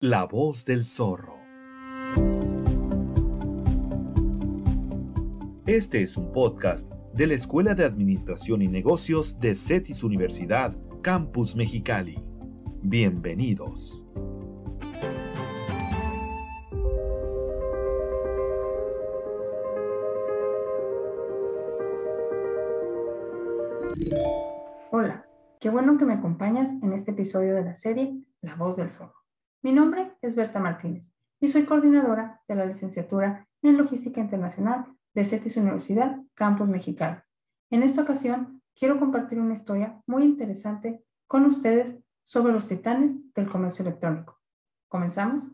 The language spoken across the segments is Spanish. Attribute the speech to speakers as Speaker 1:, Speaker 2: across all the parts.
Speaker 1: La voz del zorro. Este es un podcast de la Escuela de Administración y Negocios de CETIS Universidad, Campus Mexicali. Bienvenidos.
Speaker 2: Hola, qué bueno que me acompañas en este episodio de la serie La voz del zorro. Mi nombre es Berta Martínez y soy coordinadora de la licenciatura en Logística Internacional de CETIS Universidad Campus Mexicano. En esta ocasión, quiero compartir una historia muy interesante con ustedes sobre los titanes del comercio electrónico. ¿Comenzamos?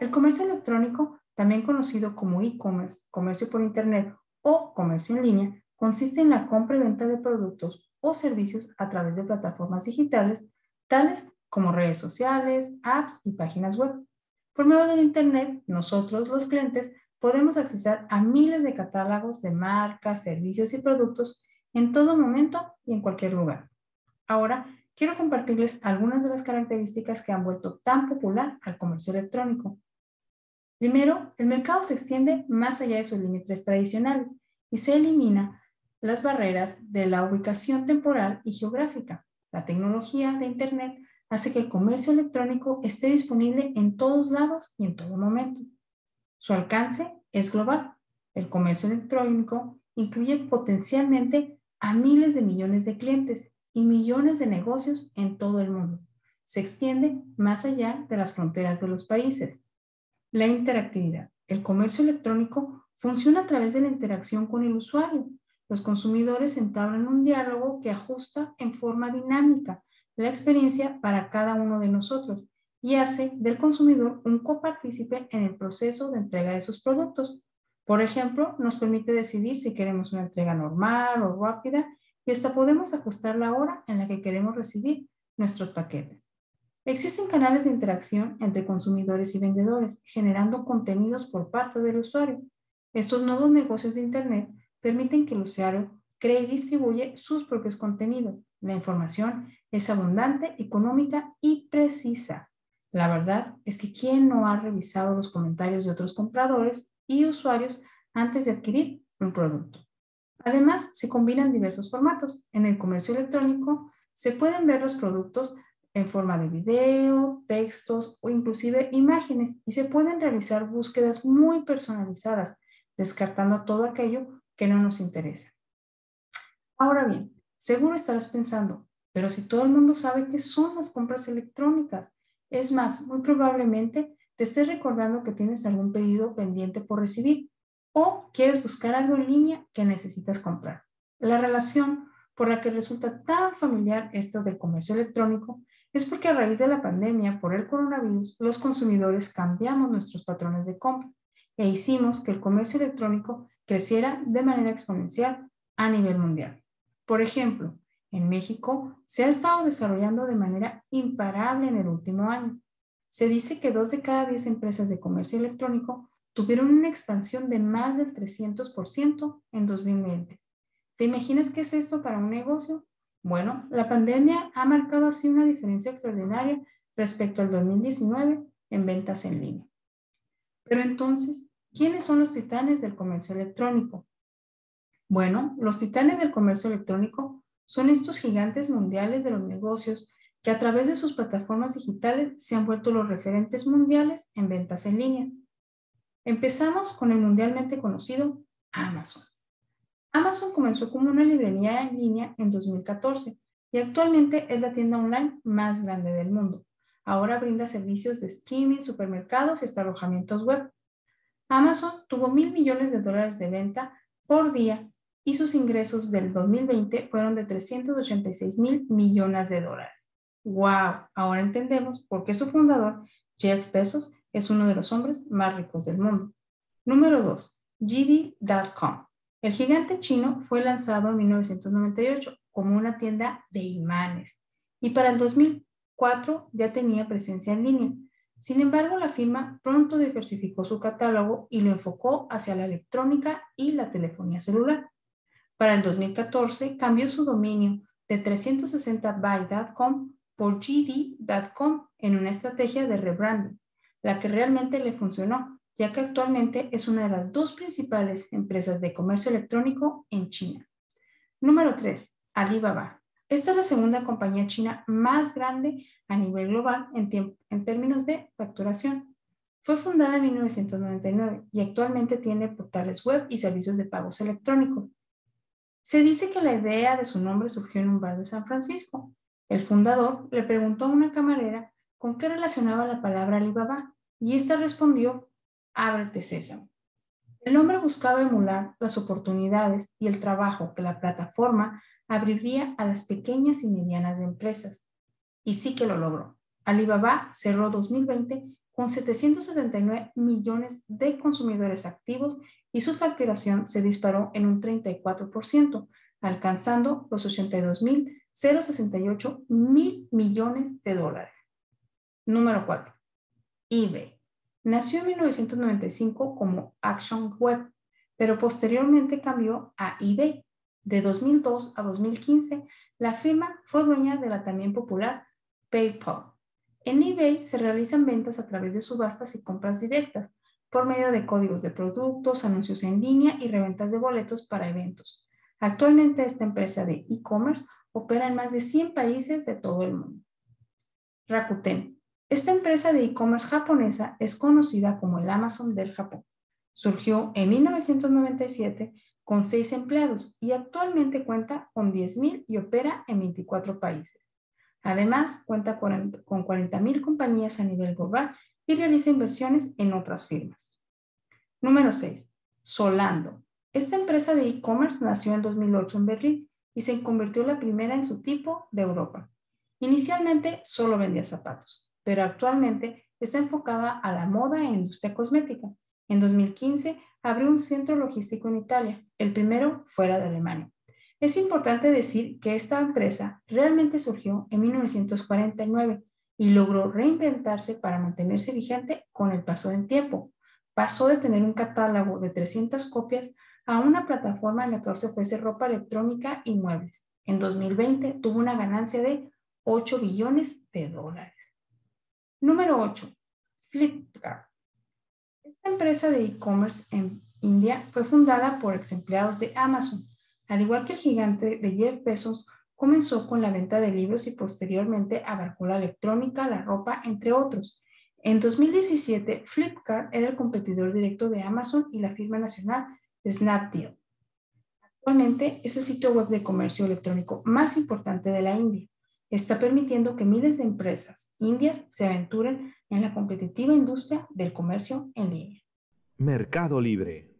Speaker 2: El comercio electrónico, también conocido como e-commerce, comercio por Internet o comercio en línea, consiste en la compra y venta de productos o servicios a través de plataformas digitales, tales como redes sociales, apps y páginas web. Por medio del Internet, nosotros, los clientes, podemos acceder a miles de catálogos de marcas, servicios y productos en todo momento y en cualquier lugar. Ahora, quiero compartirles algunas de las características que han vuelto tan popular al comercio electrónico. Primero, el mercado se extiende más allá de sus límites tradicionales y se elimina las barreras de la ubicación temporal y geográfica. La tecnología de Internet hace que el comercio electrónico esté disponible en todos lados y en todo momento. Su alcance es global. El comercio electrónico incluye potencialmente a miles de millones de clientes y millones de negocios en todo el mundo. Se extiende más allá de las fronteras de los países. La interactividad. El comercio electrónico funciona a través de la interacción con el usuario. Los consumidores entablan un diálogo que ajusta en forma dinámica la experiencia para cada uno de nosotros y hace del consumidor un copartícipe en el proceso de entrega de sus productos. Por ejemplo, nos permite decidir si queremos una entrega normal o rápida y hasta podemos ajustar la hora en la que queremos recibir nuestros paquetes. Existen canales de interacción entre consumidores y vendedores, generando contenidos por parte del usuario. Estos nuevos negocios de Internet permiten que el usuario cree y distribuye sus propios contenidos. La información es abundante, económica y precisa. La verdad es que ¿quién no ha revisado los comentarios de otros compradores y usuarios antes de adquirir un producto? Además, se combinan diversos formatos. En el comercio electrónico se pueden ver los productos en forma de video, textos o inclusive imágenes y se pueden realizar búsquedas muy personalizadas, descartando todo aquello que no nos interesa. Ahora bien, seguro estarás pensando, pero si todo el mundo sabe qué son las compras electrónicas, es más, muy probablemente te estés recordando que tienes algún pedido pendiente por recibir o quieres buscar algo en línea que necesitas comprar. La relación por la que resulta tan familiar esto del comercio electrónico es porque a raíz de la pandemia por el coronavirus, los consumidores cambiamos nuestros patrones de compra e hicimos que el comercio electrónico creciera de manera exponencial a nivel mundial. Por ejemplo, en México se ha estado desarrollando de manera imparable en el último año. Se dice que dos de cada diez empresas de comercio electrónico tuvieron una expansión de más del 300% en 2020. ¿Te imaginas qué es esto para un negocio? Bueno, la pandemia ha marcado así una diferencia extraordinaria respecto al 2019 en ventas en línea. Pero entonces, ¿quiénes son los titanes del comercio electrónico? Bueno, los titanes del comercio electrónico son estos gigantes mundiales de los negocios que a través de sus plataformas digitales se han vuelto los referentes mundiales en ventas en línea. Empezamos con el mundialmente conocido Amazon. Amazon comenzó como una librería en línea en 2014 y actualmente es la tienda online más grande del mundo. Ahora brinda servicios de streaming, supermercados y hasta alojamientos web. Amazon tuvo mil millones de dólares de venta por día y sus ingresos del 2020 fueron de 386 mil millones de dólares. ¡Wow! Ahora entendemos por qué su fundador, Jeff Bezos, es uno de los hombres más ricos del mundo. Número 2. JD.com. El gigante chino fue lanzado en 1998 como una tienda de imanes y para el 2004 ya tenía presencia en línea. Sin embargo, la firma pronto diversificó su catálogo y lo enfocó hacia la electrónica y la telefonía celular. Para el 2014 cambió su dominio de 360by.com por GD.com en una estrategia de rebranding, la que realmente le funcionó, ya que actualmente es una de las dos principales empresas de comercio electrónico en China. Número 3. Alibaba. Esta es la segunda compañía china más grande a nivel global en, en términos de facturación. Fue fundada en 1999 y actualmente tiene portales web y servicios de pagos electrónicos. Se dice que la idea de su nombre surgió en un bar de San Francisco. El fundador le preguntó a una camarera con qué relacionaba la palabra Alibaba y ésta respondió, ábrete sésamo. El nombre buscaba emular las oportunidades y el trabajo que la plataforma abriría a las pequeñas y medianas empresas. Y sí que lo logró. Alibaba cerró 2020 con 779 millones de consumidores activos y su facturación se disparó en un 34%, alcanzando los 82.068 mil millones de dólares. Número 4. eBay. Nació en 1995 como Action Web, pero posteriormente cambió a eBay. De 2002 a 2015, la firma fue dueña de la también popular PayPal. En eBay se realizan ventas a través de subastas y compras directas por medio de códigos de productos, anuncios en línea y reventas de boletos para eventos. Actualmente esta empresa de e-commerce opera en más de 100 países de todo el mundo. Rakuten esta empresa de e-commerce japonesa es conocida como el Amazon del Japón. Surgió en 1997 con seis empleados y actualmente cuenta con 10.000 y opera en 24 países. Además, cuenta con 40.000 compañías a nivel global y realiza inversiones en otras firmas. Número 6. Solando. Esta empresa de e-commerce nació en 2008 en Berlín y se convirtió en la primera en su tipo de Europa. Inicialmente solo vendía zapatos, pero actualmente está enfocada a la moda e industria cosmética. En 2015 abrió un centro logístico en Italia, el primero fuera de Alemania. Es importante decir que esta empresa realmente surgió en 1949 y logró reinventarse para mantenerse vigente con el paso del tiempo. Pasó de tener un catálogo de 300 copias a una plataforma en la que se ofrece ropa electrónica y muebles. En 2020 tuvo una ganancia de 8 billones de dólares. Número 8. Flipkart. Esta empresa de e-commerce en India fue fundada por ex empleados de Amazon. Al igual que el gigante de Jeff Bezos, comenzó con la venta de libros y posteriormente abarcó la electrónica, la ropa, entre otros. En 2017, Flipkart era el competidor directo de Amazon y la firma nacional Snapdeal. Actualmente es el sitio web de comercio electrónico más importante de la India está permitiendo que miles de empresas indias se aventuren en la competitiva industria del comercio en línea.
Speaker 1: Mercado Libre.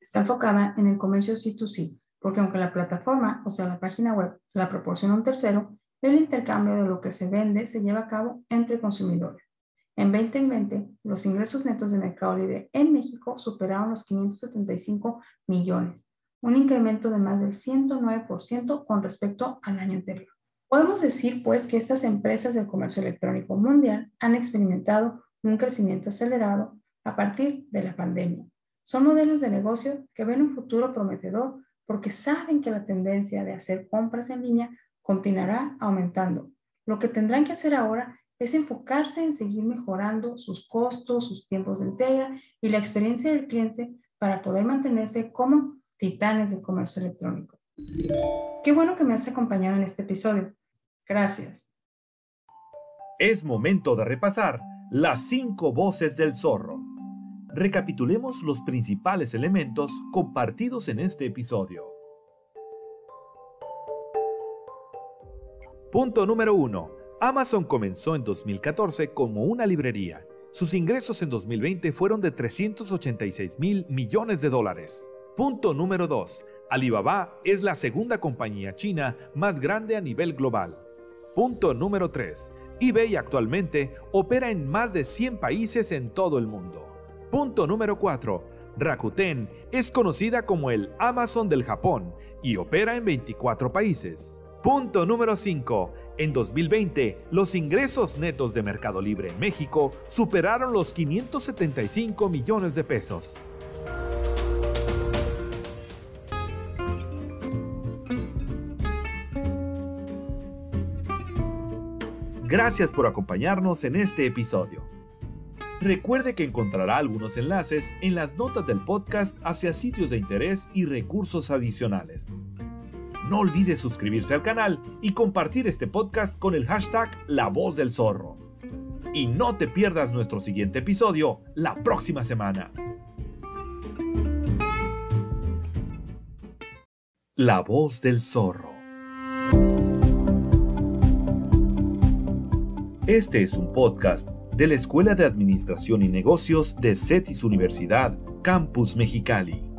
Speaker 2: Está enfocada en el comercio C2C, porque aunque la plataforma, o sea, la página web, la proporciona un tercero, el intercambio de lo que se vende se lleva a cabo entre consumidores. En 2020, los ingresos netos de Mercado Libre en México superaron los 575 millones, un incremento de más del 109% con respecto al año anterior. Podemos decir, pues, que estas empresas del comercio electrónico mundial han experimentado un crecimiento acelerado a partir de la pandemia. Son modelos de negocio que ven un futuro prometedor porque saben que la tendencia de hacer compras en línea continuará aumentando. Lo que tendrán que hacer ahora es enfocarse en seguir mejorando sus costos, sus tiempos de entrega y la experiencia del cliente para poder mantenerse como titanes del comercio electrónico. Qué bueno que me has acompañado en este episodio. Gracias.
Speaker 1: Es momento de repasar las cinco voces del zorro. Recapitulemos los principales elementos compartidos en este episodio. Punto número 1. Amazon comenzó en 2014 como una librería. Sus ingresos en 2020 fueron de 386 mil millones de dólares. Punto número 2. Alibaba es la segunda compañía china más grande a nivel global. Punto número 3. eBay actualmente opera en más de 100 países en todo el mundo. Punto número 4. Rakuten es conocida como el Amazon del Japón y opera en 24 países. Punto número 5. En 2020, los ingresos netos de Mercado Libre en México superaron los 575 millones de pesos. Gracias por acompañarnos en este episodio. Recuerde que encontrará algunos enlaces en las notas del podcast hacia sitios de interés y recursos adicionales. No olvide suscribirse al canal y compartir este podcast con el hashtag La Voz del Zorro. Y no te pierdas nuestro siguiente episodio la próxima semana. La Voz del Zorro. Este es un podcast de la Escuela de Administración y Negocios de CETIS Universidad, Campus Mexicali.